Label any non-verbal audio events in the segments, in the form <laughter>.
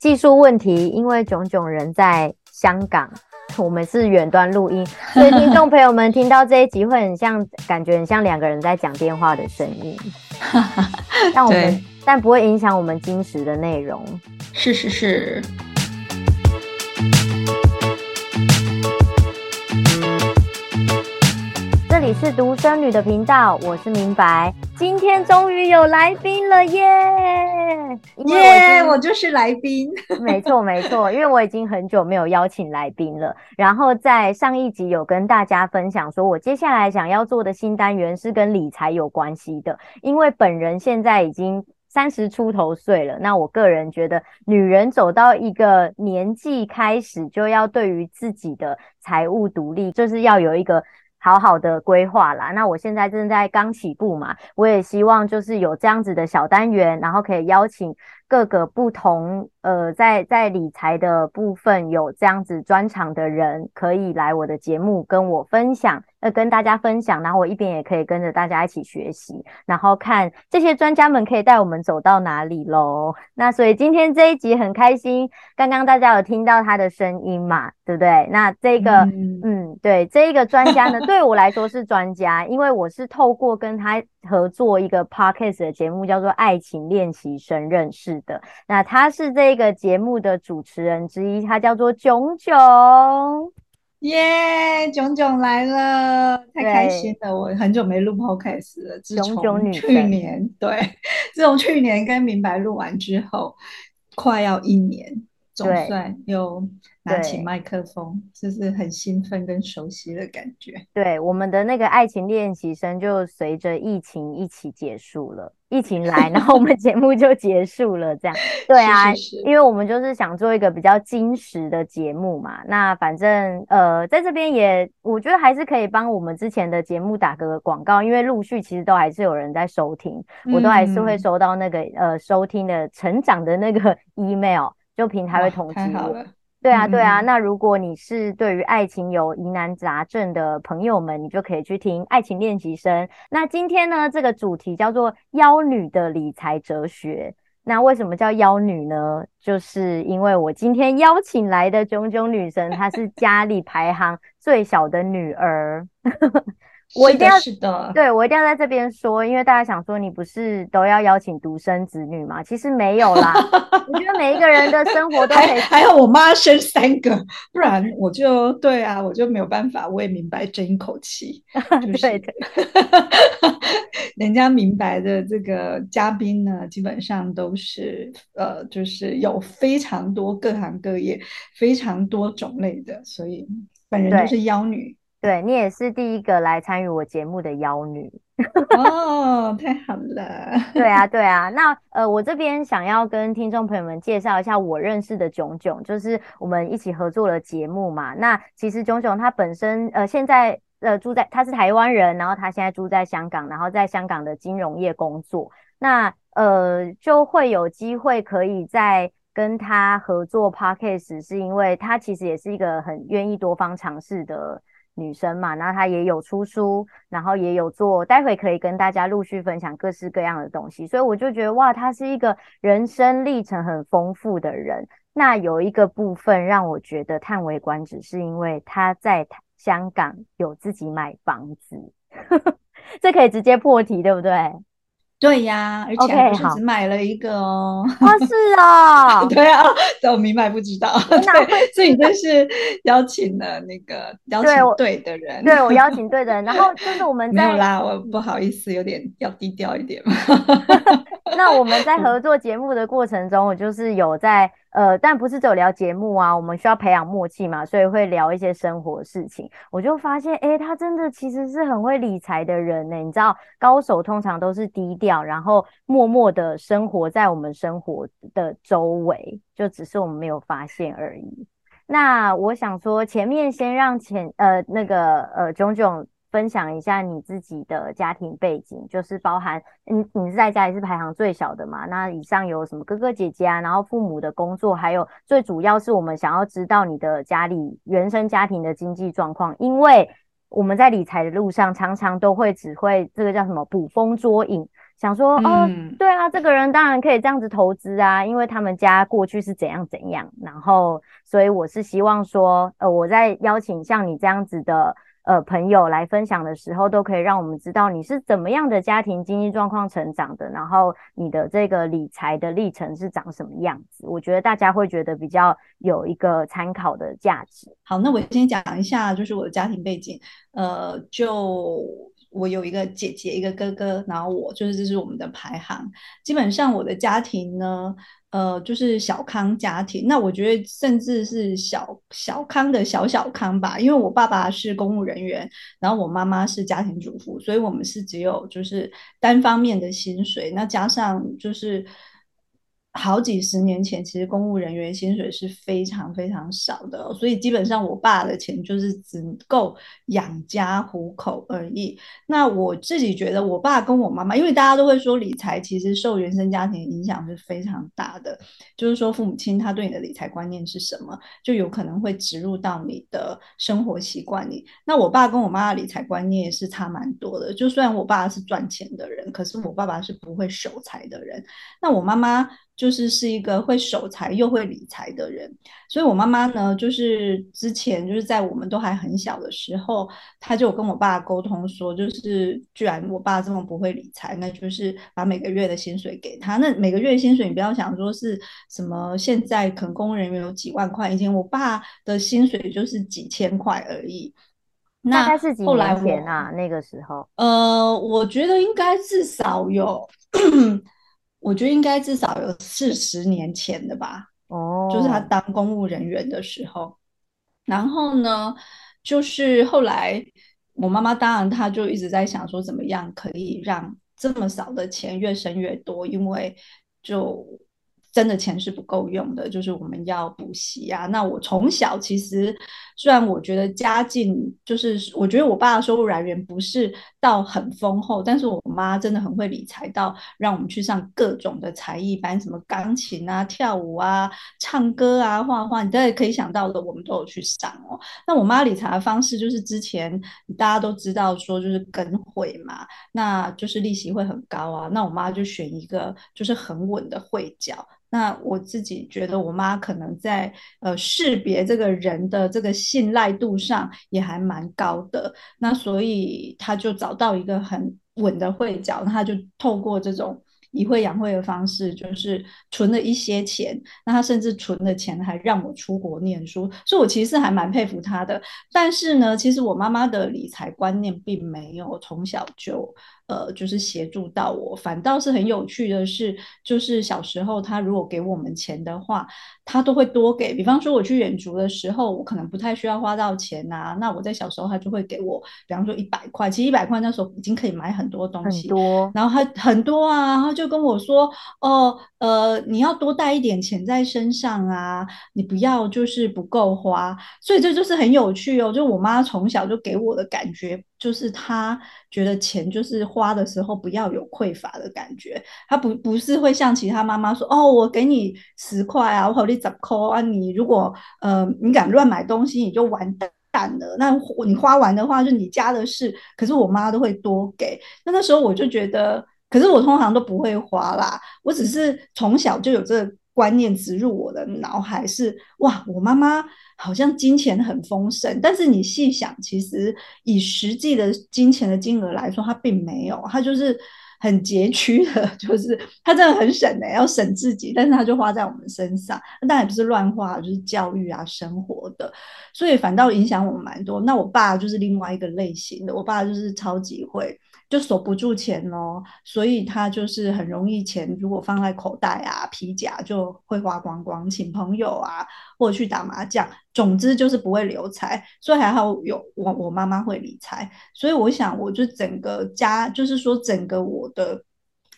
技术问题，因为炯炯人在香港，我们是远端录音，<laughs> 所以听众朋友们听到这一集会很像，感觉很像两个人在讲电话的声音。<laughs> 但我们但不会影响我们今时的内容。是是是。这里是独生女的频道，我是明白。今天终于有来宾了耶！耶，我就是来宾。没错没错，因为我已经很久没有邀请来宾了。然后在上一集有跟大家分享，说我接下来想要做的新单元是跟理财有关系的。因为本人现在已经三十出头岁了，那我个人觉得，女人走到一个年纪开始，就要对于自己的财务独立，就是要有一个。好好的规划啦，那我现在正在刚起步嘛，我也希望就是有这样子的小单元，然后可以邀请各个不同呃，在在理财的部分有这样子专长的人，可以来我的节目跟我分享。呃，跟大家分享，然后我一边也可以跟着大家一起学习，然后看这些专家们可以带我们走到哪里喽。那所以今天这一集很开心，刚刚大家有听到他的声音嘛，对不对？那这个，嗯，嗯，对，这一个专家呢，对我来说是专家，因为我是透过跟他合作一个 podcast 的节目，叫做《爱情练习生》认识的。那他是这个节目的主持人之一，他叫做炯炯。耶，炯炯来了，太开心了！我很久没录 podcast 了，自从去年，对，<laughs> 自从去年跟明白录完之后，快要一年，总算又拿起麦克风，就是很兴奋跟熟悉的感觉。对，我们的那个爱情练习生就随着疫情一起结束了。疫情来，然后我们节目就结束了，这样。对啊，是是是，因为我们就是想做一个比较精实的节目嘛。那反正呃，在这边也，我觉得还是可以帮我们之前的节目打个广告，因为陆续其实都还是有人在收听，嗯、我都还是会收到那个呃收听的成长的那个 <laughs> email，就平台会通知我。对啊，对啊。那如果你是对于爱情有疑难杂症的朋友们，你就可以去听《爱情练习生》。那今天呢，这个主题叫做“妖女的理财哲学”。那为什么叫妖女呢？就是因为我今天邀请来的炯炯女神，她是家里排行最小的女儿。我一定要是的，对，我一定要在这边说，因为大家想说你不是都要邀请独生子女吗？其实没有啦，<laughs> 我觉得每一个人的生活都可以。还有我妈生三个，不然我就对啊，我就没有办法。我也明白争一口气，<laughs> 就是。<laughs> 人家明白的这个嘉宾呢，基本上都是呃，就是有非常多各行各业、非常多种类的，所以本人就是妖女。对，你也是第一个来参与我节目的妖女 <laughs> 哦，太好了。对啊，对啊。那呃，我这边想要跟听众朋友们介绍一下我认识的炯炯，就是我们一起合作的节目嘛。那其实炯炯他本身呃现在呃住在他是台湾人，然后他现在住在香港，然后在香港的金融业工作。那呃就会有机会可以在跟他合作 Podcast，是因为他其实也是一个很愿意多方尝试的。女生嘛，然后她也有出书，然后也有做，待会可以跟大家陆续分享各式各样的东西，所以我就觉得哇，她是一个人生历程很丰富的人。那有一个部分让我觉得叹为观止，是因为她在香港有自己买房子，<laughs> 这可以直接破题，对不对？对呀，而且还不是只买了一个哦。啊，是啊，<laughs> 对啊，但我明白不知道。对，所以你这是邀请了那个邀请对的人。对，我邀请对的人，然后就是我们在没有啦，我不好意思，有点要低调一点嘛。<laughs> 那我们在 <laughs> 合作节目的过程中，我就是有在。呃，但不是只有聊节目啊，我们需要培养默契嘛，所以会聊一些生活事情。我就发现，诶，他真的其实是很会理财的人呢。你知道，高手通常都是低调，然后默默的生活在我们生活的周围，就只是我们没有发现而已。那我想说，前面先让前呃那个呃炯炯。分享一下你自己的家庭背景，就是包含你你是在家里是排行最小的嘛？那以上有什么哥哥姐姐啊？然后父母的工作，还有最主要是我们想要知道你的家里原生家庭的经济状况，因为我们在理财的路上常常都会只会这个叫什么捕风捉影，想说哦，对啊，这个人当然可以这样子投资啊，因为他们家过去是怎样怎样，然后所以我是希望说，呃，我在邀请像你这样子的。呃，朋友来分享的时候，都可以让我们知道你是怎么样的家庭经济状况成长的，然后你的这个理财的历程是长什么样子。我觉得大家会觉得比较有一个参考的价值。好，那我先讲一下，就是我的家庭背景。呃，就我有一个姐姐，一个哥哥，然后我就是这是我们的排行。基本上我的家庭呢。呃，就是小康家庭，那我觉得甚至是小小康的小小康吧，因为我爸爸是公务人员，然后我妈妈是家庭主妇，所以我们是只有就是单方面的薪水，那加上就是。好几十年前，其实公务人员薪水是非常非常少的，所以基本上我爸的钱就是只够养家糊口而已。那我自己觉得，我爸跟我妈妈，因为大家都会说理财其实受原生家庭影响是非常大的，就是说父母亲他对你的理财观念是什么，就有可能会植入到你的生活习惯里。那我爸跟我妈的理财观念是差蛮多的，就虽然我爸是赚钱的人，可是我爸爸是不会守财的人。那我妈妈。就是是一个会守财又会理财的人，所以我妈妈呢，就是之前就是在我们都还很小的时候，她就跟我爸沟通说，就是居然我爸这么不会理财，那就是把每个月的薪水给他。那每个月的薪水，你不要想说是什么，现在可能公务人员有几万块，以前我爸的薪水就是几千块而已。那大概是几年前啊？那个时候，呃，我觉得应该至少有。我觉得应该至少有四十年前的吧，哦，oh. 就是他当公务人员的时候。然后呢，就是后来我妈妈当然她就一直在想说，怎么样可以让这么少的钱越生越多，因为就。真的钱是不够用的，就是我们要补习啊。那我从小其实虽然我觉得家境就是，我觉得我爸的收入来源不是到很丰厚，但是我妈真的很会理财，到让我们去上各种的才艺班，什么钢琴啊、跳舞啊、唱歌啊、画画，你大概可以想到的，我们都有去上哦。那我妈理财的方式就是之前大家都知道说就是跟汇嘛，那就是利息会很高啊。那我妈就选一个就是很稳的汇缴。那我自己觉得，我妈可能在呃识别这个人的这个信赖度上也还蛮高的，那所以他就找到一个很稳的汇缴，那她就透过这种。以会养会的方式，就是存了一些钱，那他甚至存的钱还让我出国念书，所以我其实还蛮佩服他的。但是呢，其实我妈妈的理财观念并没有从小就呃，就是协助到我，反倒是很有趣的是，就是小时候他如果给我们钱的话，他都会多给。比方说我去远足的时候，我可能不太需要花到钱呐、啊，那我在小时候他就会给我，比方说一百块，其实一百块那时候已经可以买很多东西，很多，然后他很多啊，然后就跟我说，哦，呃，你要多带一点钱在身上啊，你不要就是不够花，所以这就是很有趣哦。就我妈从小就给我的感觉，就是她觉得钱就是花的时候不要有匮乏的感觉，她不不是会像其他妈妈说，哦，我给你十块啊，我好你十扣啊，你如果呃你敢乱买东西，你就完蛋了。那你花完的话，就你家的事。可是我妈都会多给，那那时候我就觉得。可是我通常都不会花啦，我只是从小就有这个观念植入我的脑海是，哇，我妈妈好像金钱很丰盛，但是你细想，其实以实际的金钱的金额来说，她并没有，她就是很拮据的，<laughs> 就是他真的很省的，要省自己，但是他就花在我们身上，但也不是乱花，就是教育啊、生活的，所以反倒影响我们蛮多。那我爸就是另外一个类型的，我爸就是超级会。就守不住钱哦，所以他就是很容易钱，如果放在口袋啊、皮夹就会花光光，请朋友啊，或者去打麻将，总之就是不会留财。所以还好有我，我妈妈会理财，所以我想，我就整个家，就是说整个我的。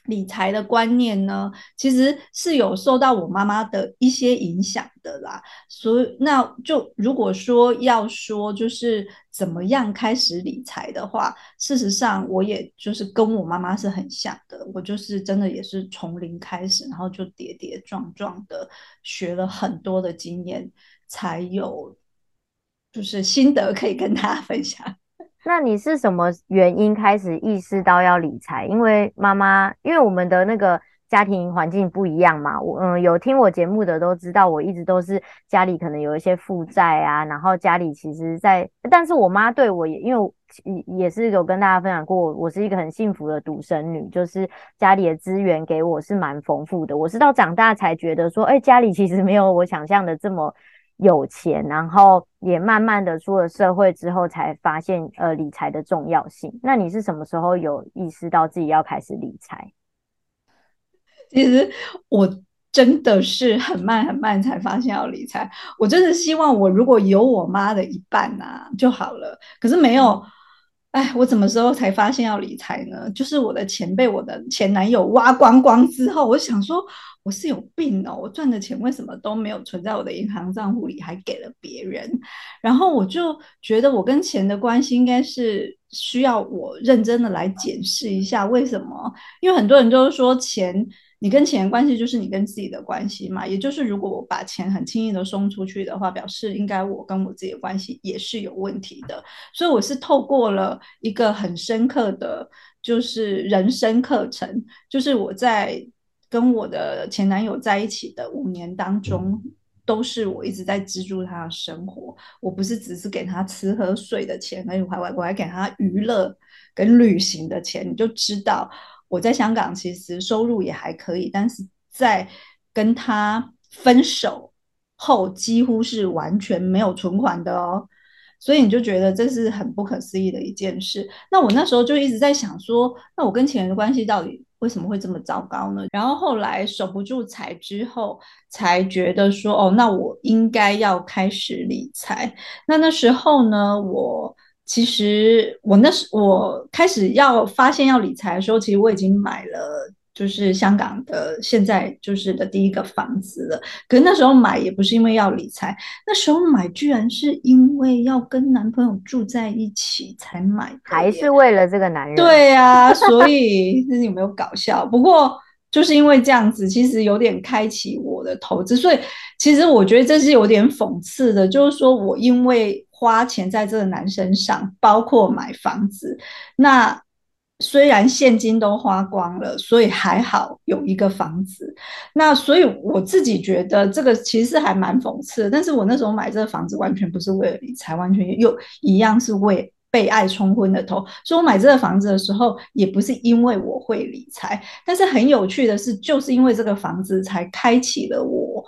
理财的观念呢，其实是有受到我妈妈的一些影响的啦。所以，那就如果说要说就是怎么样开始理财的话，事实上我也就是跟我妈妈是很像的。我就是真的也是从零开始，然后就跌跌撞撞的学了很多的经验，才有就是心得可以跟大家分享。那你是什么原因开始意识到要理财？因为妈妈，因为我们的那个。家庭环境不一样嘛，我嗯有听我节目的都知道，我一直都是家里可能有一些负债啊，然后家里其实在，但是我妈对我也，因为也也是有跟大家分享过，我是一个很幸福的独生女，就是家里的资源给我是蛮丰富的。我是到长大才觉得说，哎、家里其实没有我想象的这么有钱，然后也慢慢的出了社会之后才发现呃理财的重要性。那你是什么时候有意识到自己要开始理财？其实我真的是很慢很慢才发现要理财。我真的希望我如果有我妈的一半啊就好了。可是没有，哎，我什么时候才发现要理财呢？就是我的钱被我的前男友挖光光之后，我想说我是有病哦，我赚的钱为什么都没有存在我的银行账户里，还给了别人？然后我就觉得我跟钱的关系应该是需要我认真的来检视一下，为什么？因为很多人都说钱。你跟钱的关系就是你跟自己的关系嘛，也就是如果我把钱很轻易的送出去的话，表示应该我跟我自己的关系也是有问题的。所以我是透过了一个很深刻的就是人生课程，就是我在跟我的前男友在一起的五年当中，都是我一直在资助他的生活，我不是只是给他吃喝睡的钱，而且我还我还给他娱乐跟旅行的钱，你就知道。我在香港其实收入也还可以，但是在跟他分手后，几乎是完全没有存款的哦，所以你就觉得这是很不可思议的一件事。那我那时候就一直在想说，那我跟钱的关系到底为什么会这么糟糕呢？然后后来守不住财之后，才觉得说，哦，那我应该要开始理财。那那时候呢，我。其实我那时我开始要发现要理财的时候，其实我已经买了，就是香港的现在就是的第一个房子了。可是那时候买也不是因为要理财，那时候买居然是因为要跟男朋友住在一起才买，还是为了这个男人？对呀、啊，所以 <laughs> 这是有没有搞笑？不过就是因为这样子，其实有点开启我的投资。所以其实我觉得这是有点讽刺的，就是说我因为。花钱在这个男生上，包括买房子。那虽然现金都花光了，所以还好有一个房子。那所以我自己觉得这个其实还蛮讽刺。但是我那时候买这个房子完全不是为了理财，完全又一样是为被爱冲昏了头。所以我买这个房子的时候，也不是因为我会理财。但是很有趣的是，就是因为这个房子才开启了我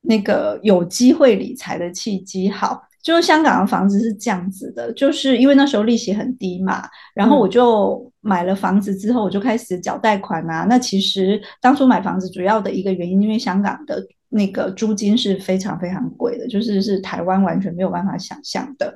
那个有机会理财的契机。好。就是香港的房子是这样子的，就是因为那时候利息很低嘛，然后我就买了房子之后，我就开始缴贷款啊。那其实当初买房子主要的一个原因，因为香港的那个租金是非常非常贵的，就是是台湾完全没有办法想象的，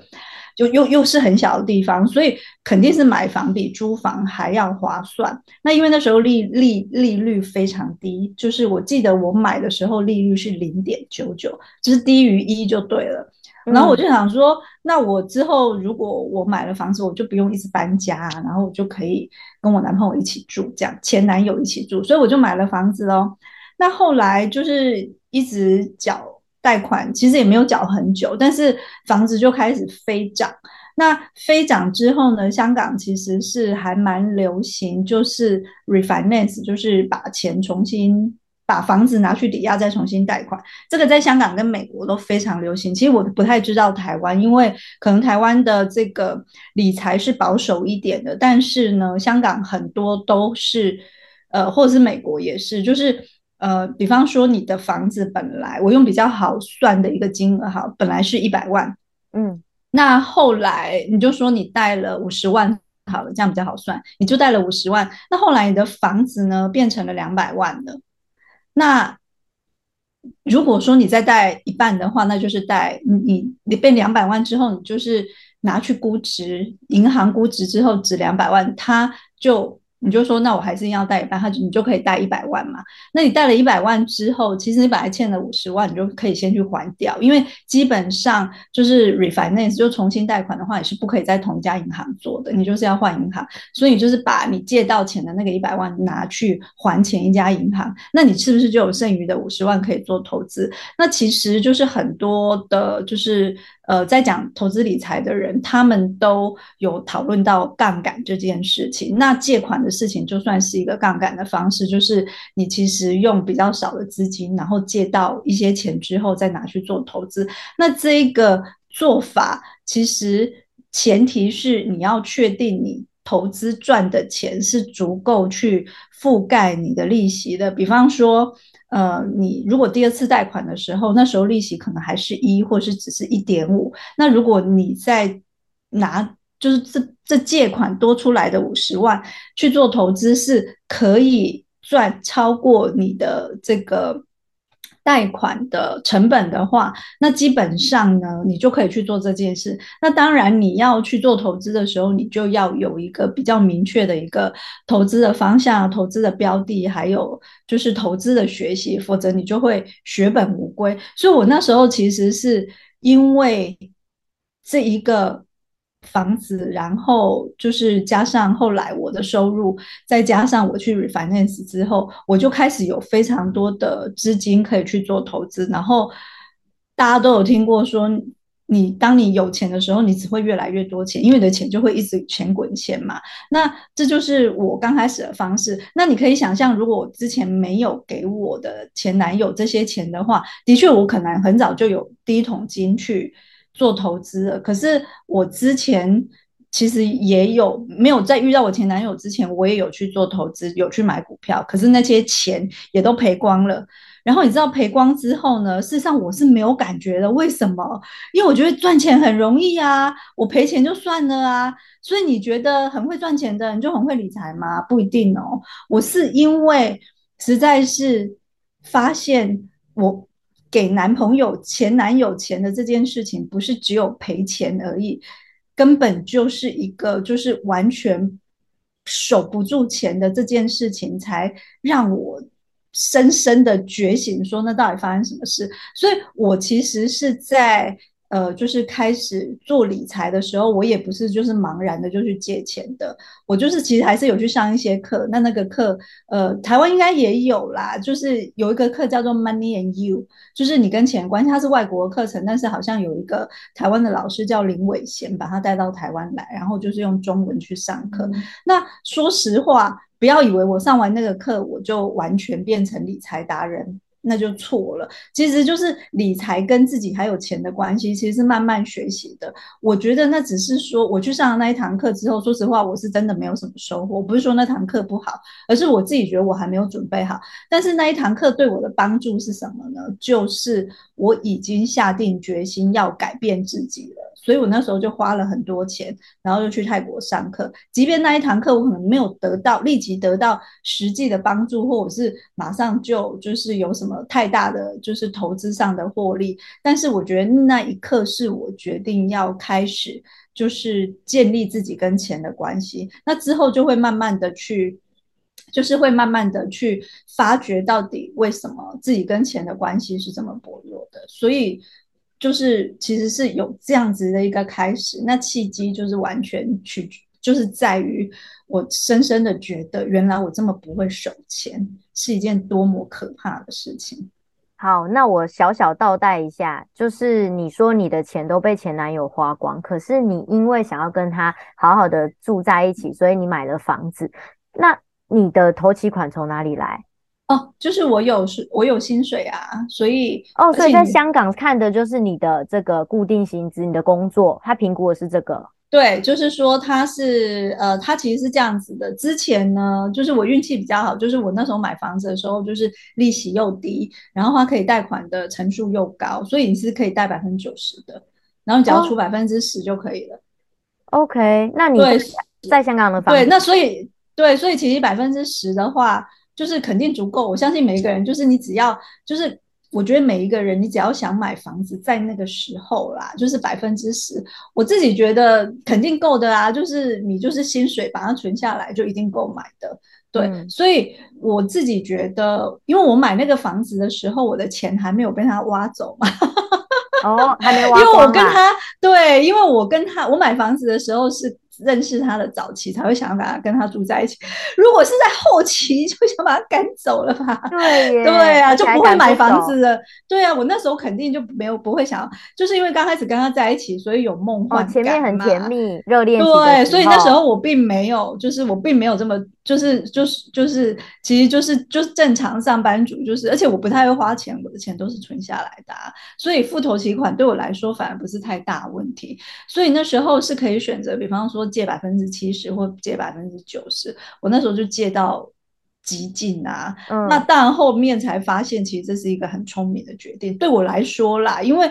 就又又是很小的地方，所以肯定是买房比租房还要划算。那因为那时候利利利率非常低，就是我记得我买的时候利率是零点九九，就是低于一就对了。然后我就想说，那我之后如果我买了房子，我就不用一直搬家，然后我就可以跟我男朋友一起住，这样前男友一起住，所以我就买了房子咯。那后来就是一直缴贷款，其实也没有缴很久，但是房子就开始飞涨。那飞涨之后呢，香港其实是还蛮流行，就是 refinance，就是把钱重新。把房子拿去抵押，再重新贷款，这个在香港跟美国都非常流行。其实我不太知道台湾，因为可能台湾的这个理财是保守一点的，但是呢，香港很多都是，呃，或者是美国也是，就是呃，比方说你的房子本来我用比较好算的一个金额哈，本来是一百万，嗯，那后来你就说你贷了五十万好了，这样比较好算，你就贷了五十万，那后来你的房子呢变成了两百万了。那如果说你再贷一半的话，那就是贷你你变两百万之后，你就是拿去估值，银行估值之后值两百万，它就你就说，那我还是要贷一半，他就你就可以贷一百万嘛。那你贷了一百万之后，其实你本来欠了五十万，你就可以先去还掉，因为基本上就是 refinance 就重新贷款的话，你是不可以在同一家银行做的，你就是要换银行。所以就是把你借到钱的那个一百万拿去还前一家银行，那你是不是就有剩余的五十万可以做投资？那其实就是很多的，就是。呃，在讲投资理财的人，他们都有讨论到杠杆这件事情。那借款的事情，就算是一个杠杆的方式，就是你其实用比较少的资金，然后借到一些钱之后，再拿去做投资。那这一个做法，其实前提是你要确定你投资赚的钱是足够去覆盖你的利息的。比方说，呃，你如果第二次贷款的时候，那时候利息可能还是一，或是只是一点五。那如果你在拿，就是这这借款多出来的五十万去做投资，是可以赚超过你的这个。贷款的成本的话，那基本上呢，你就可以去做这件事。那当然，你要去做投资的时候，你就要有一个比较明确的一个投资的方向、投资的标的，还有就是投资的学习，否则你就会血本无归。所以我那时候其实是因为这一个。房子，然后就是加上后来我的收入，再加上我去 refinance 之后，我就开始有非常多的资金可以去做投资。然后大家都有听过说，你当你有钱的时候，你只会越来越多钱，因为你的钱就会一直钱滚钱嘛。那这就是我刚开始的方式。那你可以想象，如果我之前没有给我的前男友这些钱的话，的确我可能很早就有第一桶金去。做投资的，可是我之前其实也有没有在遇到我前男友之前，我也有去做投资，有去买股票，可是那些钱也都赔光了。然后你知道赔光之后呢，事实上我是没有感觉的。为什么？因为我觉得赚钱很容易啊，我赔钱就算了啊。所以你觉得很会赚钱的人就很会理财吗？不一定哦。我是因为实在是发现我。给男朋友、前男友钱的这件事情，不是只有赔钱而已，根本就是一个就是完全守不住钱的这件事情，才让我深深的觉醒，说那到底发生什么事？所以我其实是在。呃，就是开始做理财的时候，我也不是就是茫然的就去借钱的，我就是其实还是有去上一些课。那那个课，呃，台湾应该也有啦，就是有一个课叫做 Money and You，就是你跟钱关系，它是外国的课程，但是好像有一个台湾的老师叫林伟贤，把他带到台湾来，然后就是用中文去上课。嗯。那说实话，不要以为我上完那个课，我就完全变成理财达人。那就错了，其实就是理财跟自己还有钱的关系，其实是慢慢学习的。我觉得那只是说，我去上了那一堂课之后，说实话，我是真的没有什么收获。我不是说那堂课不好，而是我自己觉得我还没有准备好。但是那一堂课对我的帮助是什么呢？就是我已经下定决心要改变自己了。所以我那时候就花了很多钱，然后就去泰国上课。即便那一堂课我可能没有得到立即得到实际的帮助，或者是马上就就是有什么太大的就是投资上的获利，但是我觉得那一刻是我决定要开始就是建立自己跟钱的关系。那之后就会慢慢的去，就是会慢慢的去发掘到底为什么自己跟钱的关系是这么薄弱的。所以。就是其实是有这样子的一个开始，那契机就是完全取，就是在于我深深的觉得，原来我这么不会省钱，是一件多么可怕的事情。好，那我小小倒带一下，就是你说你的钱都被前男友花光，可是你因为想要跟他好好的住在一起，所以你买了房子，那你的头期款从哪里来？哦，就是我有是，我有薪水啊，所以哦，所以在香港看的就是你的这个固定薪资，你的工作，他评估的是这个。对，就是说他是呃，他其实是这样子的。之前呢，就是我运气比较好，就是我那时候买房子的时候，就是利息又低，然后他可以贷款的成数又高，所以你是可以贷百分之九十的，然后你只要出百分之十就可以了。哦、OK，那你对在香港的房子对，那所以对，所以其实百分之十的话。就是肯定足够，我相信每一个人，就是你只要就是我觉得每一个人，你只要想买房子，在那个时候啦，就是百分之十，我自己觉得肯定够的啊。就是你就是薪水把它存下来，就一定够买的。对，嗯、所以我自己觉得，因为我买那个房子的时候，我的钱还没有被他挖走嘛。哦，还没挖走。因为我跟他对，因为我跟他，我买房子的时候是。认识他的早期才会想要把他跟他住在一起，<laughs> 如果是在后期就想把他赶走了吧？<laughs> 对，<laughs> 对啊，就不会买房子了。对啊，我那时候肯定就没有不会想，就是因为刚开始跟他在一起，所以有梦幻前面很甜蜜热恋。对，所以那时候我并没有，就是我并没有这么，就是就是就是，其实就是就是正常上班族，就是而且我不太会花钱，我的钱都是存下来的啊，所以付头期款对我来说反而不是太大问题。所以那时候是可以选择，比方说。借百分之七十或借百分之九十，我那时候就借到极尽啊。嗯，那当然后面才发现，其实这是一个很聪明的决定。对我来说啦，因为。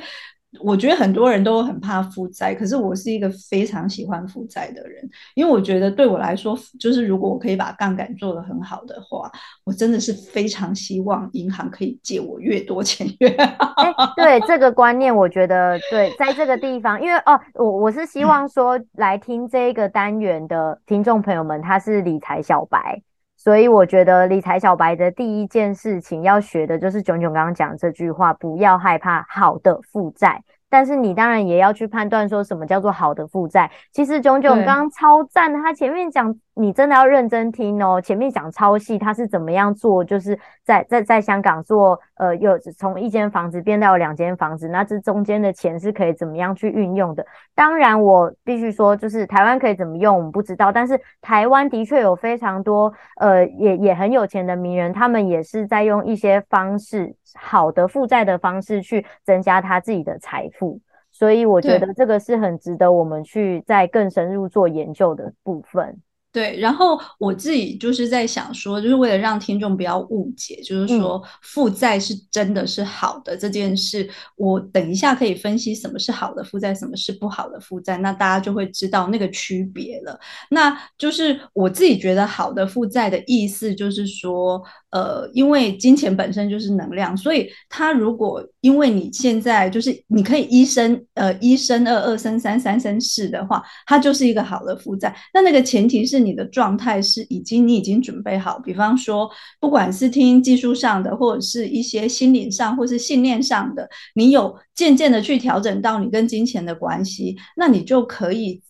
我觉得很多人都很怕负债，可是我是一个非常喜欢负债的人，因为我觉得对我来说，就是如果我可以把杠杆做得很好的话，我真的是非常希望银行可以借我越多钱越好。欸，对这个观念，我觉得对，在这个地方，因为哦，我我是希望说来听这个单元的听众朋友们，他是理财小白，所以我觉得理财小白的第一件事情要学的就是炯炯刚刚讲这句话，不要害怕好的负债。但是你当然也要去判断说什么叫做好的负债。其实炯炯刚刚超赞，他前面讲。你真的要认真听哦，前面讲超细，他是怎么样做，就是在在在香港做，呃，有从一间房子变到两间房子，那这中间的钱是可以怎么样去运用的？当然，我必须说，就是台湾可以怎么用，我们不知道，但是台湾的确有非常多，呃，也也很有钱的名人，他们也是在用一些方式，好的负债的方式去增加他自己的财富，所以我觉得这个是很值得我们去再更深入做研究的部分。对，然后我自己就是在想说，就是为了让听众不要误解，就是说负债是真的是好的这件事，我等一下可以分析什么是好的负债，什么是不好的负债，那大家就会知道那个区别了。那就是我自己觉得好的负债的意思，就是说。呃，因为金钱本身就是能量，所以它如果因为你现在就是你可以一生呃一生二二生三三生四的话，它就是一个好的负债。那那个前提是你的状态是已经你已经准备好，比方说不管是听技术上的，或者是一些心理上或是信念上的，你有渐渐的去调整到你跟金钱的关系，那你就可以。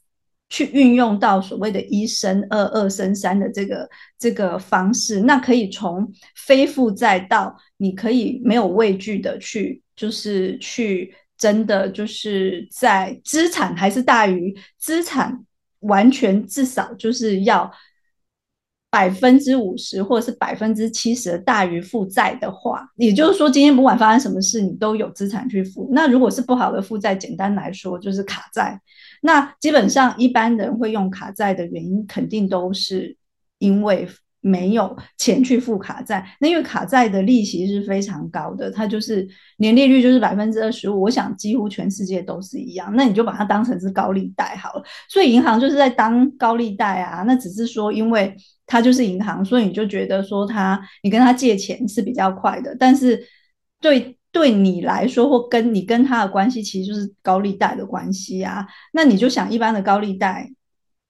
去运用到所谓的一生二，二生三的这个这个方式，那可以从非负债到你可以没有畏惧的去，就是去真的就是在资产还是大于资产，完全至少就是要百分之五十或者是百分之七十的大于负债的话，也就是说今天不管发生什么事，你都有资产去付。那如果是不好的负债，简单来说就是卡债。那基本上一般人会用卡债的原因，肯定都是因为没有钱去付卡债。那因为卡债的利息是非常高的，它就是年利率就是百分之二十五。我想几乎全世界都是一样。那你就把它当成是高利贷好了。所以银行就是在当高利贷啊。那只是说，因为它就是银行，所以你就觉得说它你跟他借钱是比较快的。但是对。对你来说，或跟你跟他的关系，其实就是高利贷的关系啊。那你就想，一般的高利贷，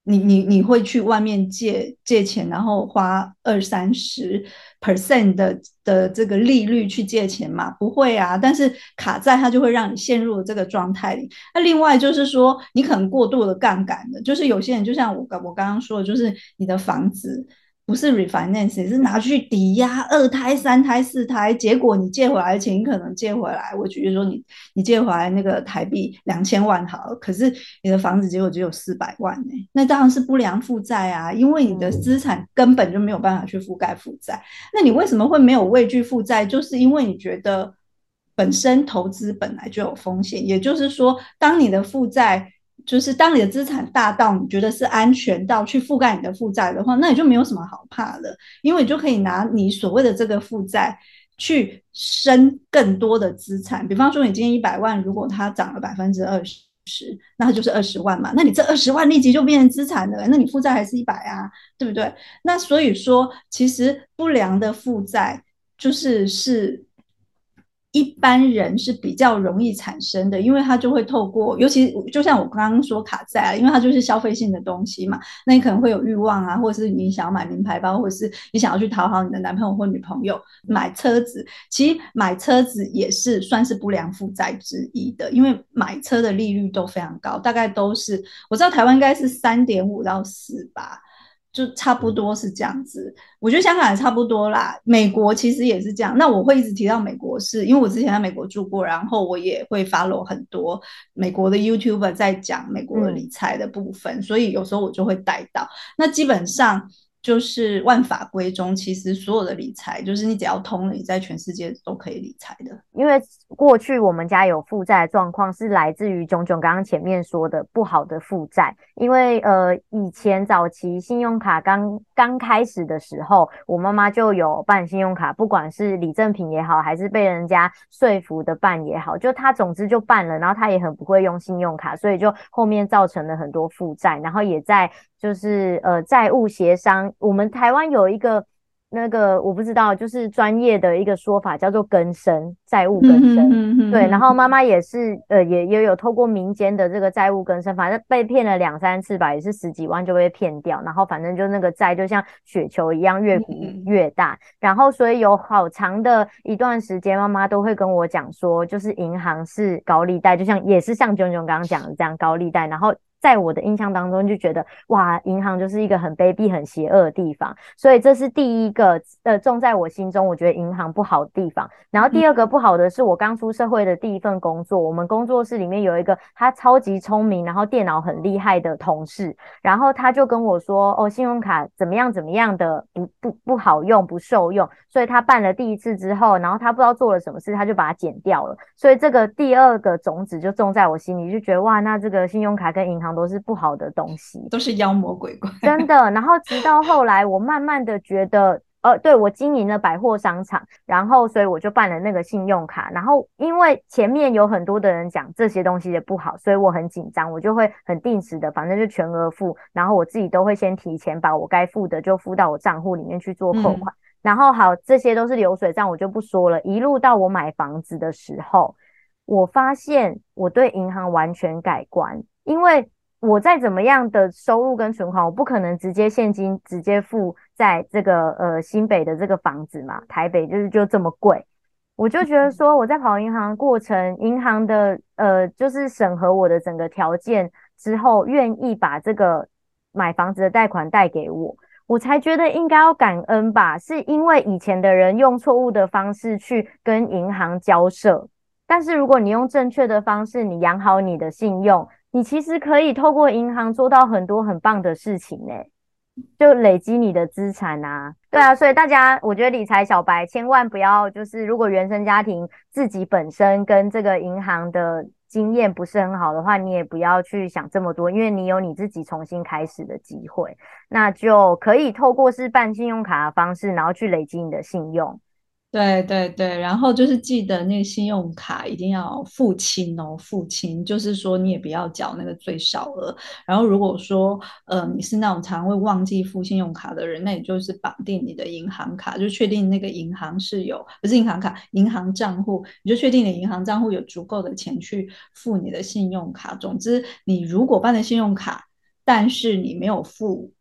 你你你会去外面借借钱，然后花二三十 percent 的的这个利率去借钱吗？不会啊。但是卡债它就会让你陷入这个状态里。那另外就是说，你可能过度的杠杆的，就是有些人就像我刚我刚刚说的，就是你的房子。不是 refinance，是拿去抵押二胎、三胎、四胎，结果你借回来的钱，你可能借回来，我举例说你，你你借回来那个台币两千万好了，可是你的房子结果只有四百万呢，那当然是不良负债啊，因为你的资产根本就没有办法去覆盖负债。那你为什么会没有畏惧负债？就是因为你觉得本身投资本来就有风险，也就是说，当你的负债。就是当你的资产大到你觉得是安全到去覆盖你的负债的话，那你就没有什么好怕的，因为你就可以拿你所谓的这个负债去生更多的资产。比方说，你今天一百万，如果它涨了百分之二十，那它就是二十万嘛。那你这二十万立即就变成资产了，那你负债还是一百啊，对不对？那所以说，其实不良的负债就是是。一般人是比较容易产生的，因为他就会透过，尤其就像我刚刚说卡债啊，因为它就是消费性的东西嘛，那你可能会有欲望啊，或者是你想要买名牌包，或者是你想要去讨好你的男朋友或女朋友，买车子，其实买车子也是算是不良负债之一的，因为买车的利率都非常高，大概都是我知道台湾应该是三点五到四吧。就差不多是这样子，我觉得香港也差不多啦。美国其实也是这样。那我会一直提到美国是，是因为我之前在美国住过，然后我也会 follow 很多美国的 YouTuber 在讲美国的理财的部分，嗯，所以有时候我就会带到。那基本上。就是万法归宗，其实所有的理财，就是你只要通了，你在全世界都可以理财的。因为过去我们家有负债状况，是来自于炯炯刚刚前面说的不好的负债。因为呃，以前早期信用卡刚刚开始的时候，我妈妈就有办信用卡，不管是李正平也好，还是被人家说服的办也好，就她总之就办了，然后她也很不会用信用卡，所以就后面造成了很多负债，然后也在。就是呃债务协商，我们台湾有一个那个我不知道，就是专业的一个说法叫做更生债务更生，嗯哼，对。然后妈妈也是呃也也有透过民间的这个债务更生，反正被骗了两三次吧，也是十几万就被骗掉，然后反正就那个债就像雪球一样越鼓越大，然后所以有好长的一段时间，妈妈都会跟我讲说，就是银行是高利贷，就像也是像炯炯刚刚讲的这样高利贷，然后。在我的印象当中，就觉得哇，银行就是一个很卑鄙、很邪恶的地方，所以这是第一个呃，种在我心中，我觉得银行不好的地方。然后第二个不好的是我刚出社会的第一份工作，我们工作室里面有一个他超级聪明，然后电脑很厉害的同事，然后他就跟我说，哦，信用卡怎么样怎么样的不不不好用，不受用，所以他办了第一次之后，然后他不知道做了什么事，他就把它剪掉了。所以这个第二个种子就种在我心里，就觉得哇，那这个信用卡跟银行。都是不好的东西，都是妖魔鬼怪，真的。然后直到后来，我慢慢的觉得，呃，对，我经营了百货商场，然后所以我就办了那个信用卡。然后因为前面有很多的人讲这些东西也不好，所以我很紧张，我就会很定时的，反正就全额付。然后我自己都会先提前把我该付的就付到我账户里面去做扣款。嗯。然后好，这些都是流水账，我就不说了。一路到我买房子的时候，我发现我对银行完全改观，因为。我再怎么样的收入跟存款，我不可能直接现金直接付在这个呃新北的这个房子嘛，台北就是就这么贵，我就觉得说我在跑银行过程，银行的呃就是审核我的整个条件之后，愿意把这个买房子的贷款贷给我，我才觉得应该要感恩吧，是因为以前的人用错误的方式去跟银行交涉，但是如果你用正确的方式，你养好你的信用。你其实可以透过银行做到很多很棒的事情呢，就累积你的资产啊。对啊，所以大家，我觉得理财小白千万不要，就是如果原生家庭自己本身跟这个银行的经验不是很好的话，你也不要去想这么多，因为你有你自己重新开始的机会，那就可以透过是办信用卡的方式，然后去累积你的信用。对对对，然后就是记得那个信用卡一定要付清哦，付清，就是说你也不要缴那个最少额。然后如果说呃你是那种常会忘记付信用卡的人，那也就是绑定你的银行卡，就确定那个银行是有，不是银行卡，银行账户，你就确定你的银行账户有足够的钱去付你的信用卡。总之，你如果办了信用卡，但是你没有付。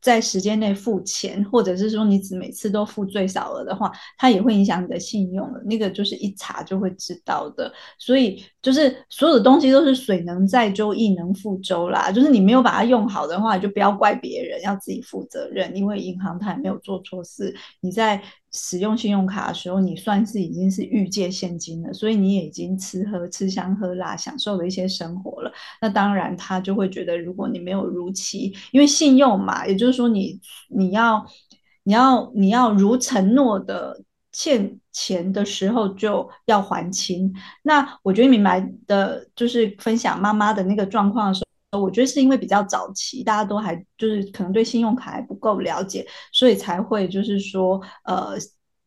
在时间内付钱，或者是说你只每次都付最少额的话，它也会影响你的信用的。那个就是一查就会知道的。所以就是所有的东西都是水能载舟，亦能覆舟啦。就是你没有把它用好的话，就不要怪别人，要自己负责任。因为银行它也没有做错事，你在。使用信用卡的时候，你算是已经是预借现金了，所以你也已经吃喝吃香喝辣，享受了一些生活了。那当然，他就会觉得，如果你没有如期，因为信用嘛，也就是说你，你要你要你要如承诺的欠钱的时候就要还清。那我觉得明白的，就是分享妈妈的那个状况的时候。我觉得是因为比较早期，大家都还就是可能对信用卡还不够了解，所以才会就是说，呃，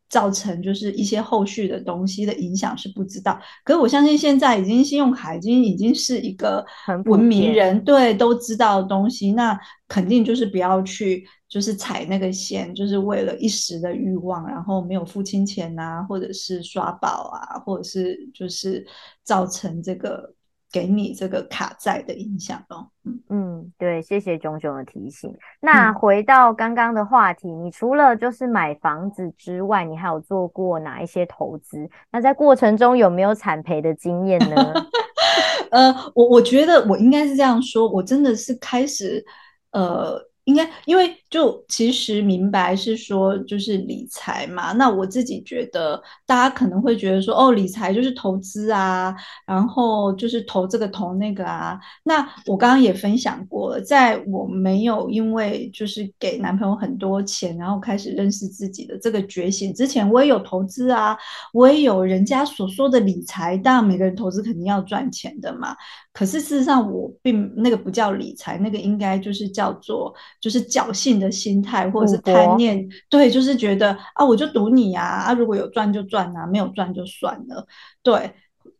造成就是一些后续的东西的影响是不知道。可是我相信现在已经信用卡已经已经是一个文明人对都知道的东西，那肯定就是不要去就是踩那个线，就是为了一时的欲望，然后没有付清钱啊，或者是刷宝啊，或者是就是造成这个。给你这个卡债的影响哦，嗯，对，谢谢炯炯的提醒。那回到刚刚的话题，嗯，你除了就是买房子之外，你还有做过哪一些投资？那在过程中有没有惨赔的经验呢？<laughs> 呃，我我觉得我应该是这样说，我真的是开始呃。应该，因为就其实明白是说就是理财嘛。那我自己觉得，大家可能会觉得说，哦，理财就是投资啊，然后就是投这个投那个啊。那我刚刚也分享过了，在我没有因为就是给男朋友很多钱，然后开始认识自己的这个觉醒之前，我也有投资啊，我也有人家所说的理财。当然，每个人投资肯定要赚钱的嘛。可是事实上，我并那个不叫理财，那个应该就是叫做就是侥幸的心态，或者是贪念。对，就是觉得啊，我就赌你啊，啊，如果有赚就赚啊，没有赚就算了。对，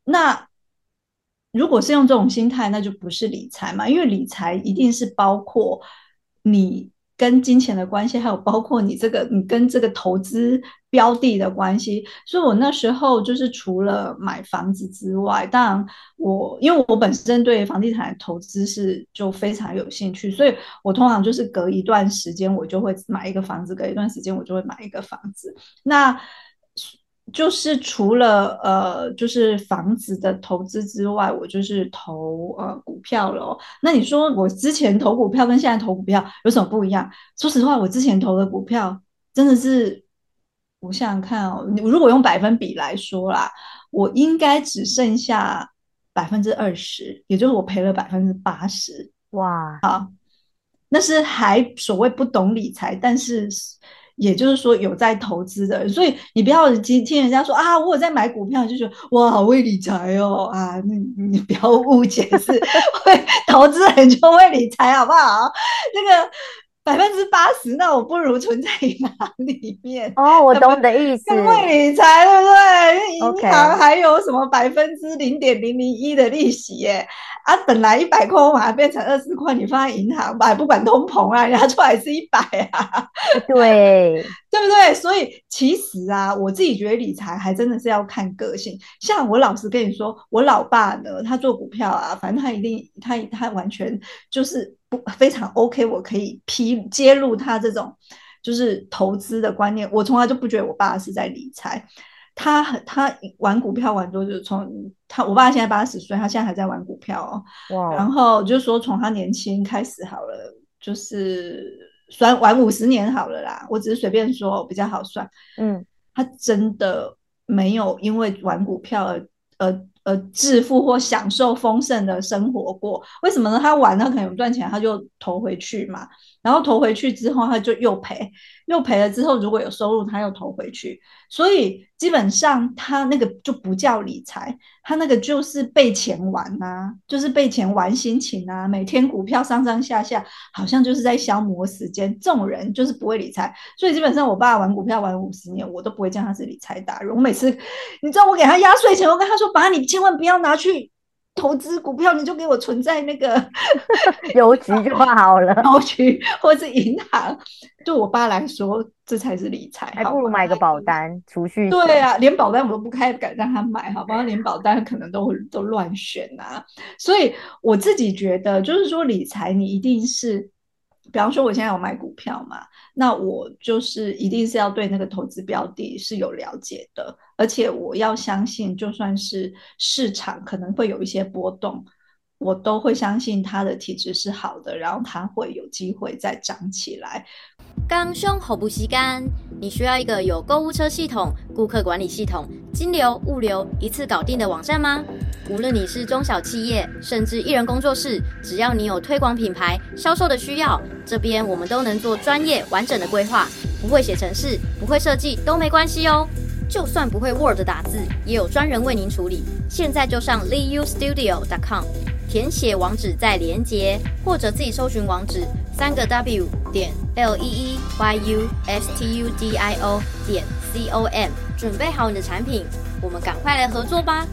那如果是用这种心态，那就不是理财嘛，因为理财一定是包括你。跟金钱的关系，还有包括你这个你跟这个投资标的的关系，所以我那时候就是除了买房子之外，当然我因为我本身对房地产投资是就非常有兴趣，所以我通常就是隔一段时间我就会买一个房子，隔一段时间我就会买一个房子。那就是除了呃，就是房子的投资之外，我就是投呃股票了。那你说我之前投股票跟现在投股票有什么不一样？说实话，我之前投的股票真的是，我想想看哦，你如果用百分比来说啦，我应该只剩下百分之二十，也就是我赔了百分之八十。哇，好，那是还所谓不懂理财，但是。也就是说，有在投资的，所以你不要听听人家说啊，我有在买股票，就说哇，好会理财哦啊，你你不要误解，是 <laughs> 会投资人就会理财，好不好？那个。百分之八十，那我不如存在银行里面。哦，我懂你的意思。因为理财，对不对？银行还有什么百分之零点零零一的利息耶？啊，本来一百块，我把它变成二十块，你放在银行吧，不管通膨啊，拿出来是一百啊。<laughs> 对，<laughs> 对不对？所以其实啊，我自己觉得理财还真的是要看个性。像我老实跟你说，我老爸呢，他做股票啊，反正他一定，他他完全就是。<laughs> 非常 OK，我可以批揭露他这种就是投资的观念。我从来就不觉得我爸是在理财，他他玩股票玩多久？从他我爸现在八十岁，他现在还在玩股票哦。哇！然后就是说从他年轻开始好了，就是算玩五十年好了啦。我只是随便说比较好算。嗯，他真的没有因为玩股票而而。呃，致富或享受丰盛的生活过，为什么呢？他玩，他可能有赚钱，他就投回去嘛。然后投回去之后，他就又赔，又赔了之后，如果有收入，他又投回去。所以基本上他那个就不叫理财，他那个就是被钱玩啊，就是被钱玩心情啊。每天股票上上下下，好像就是在消磨时间。这种人就是不会理财。所以基本上，我爸玩股票玩五十年，我都不会叫他是理财达人。我每次，你知道我给他压岁钱，我跟他说：“爸，你千万不要拿去。”投资股票，你就给我存在那个 <laughs> 邮局就好了，<laughs> 邮局或是银行。对我爸来说，这才是理财，还不如买个保单储蓄。对啊，连保单我都不开敢让他买，好不好？连保单可能都会都乱选啊。所以我自己觉得，就是说理财，你一定是。比方说，我现在有买股票嘛，那我就是一定是要对那个投资标的是有了解的，而且我要相信，就算是市场可能会有一些波动，我都会相信他的体质是好的，然后他会有机会再涨起来。刚胸好不吸干，你需要一个有购物车系统、顾客管理系统、金流、物流一次搞定的网站吗？无论你是中小企业，甚至一人工作室，只要你有推广品牌、销售的需要，这边我们都能做专业完整的规划。不会写程式，不会设计都没关系哦。就算不会 Word 打字，也有专人为您处理。现在就上 leeyoustudio.com，填写网址再连接，或者自己搜寻网址三个 W 点 L E E Y U S T U D I O 点。C O M，准备好你的产品，我们赶快来合作吧。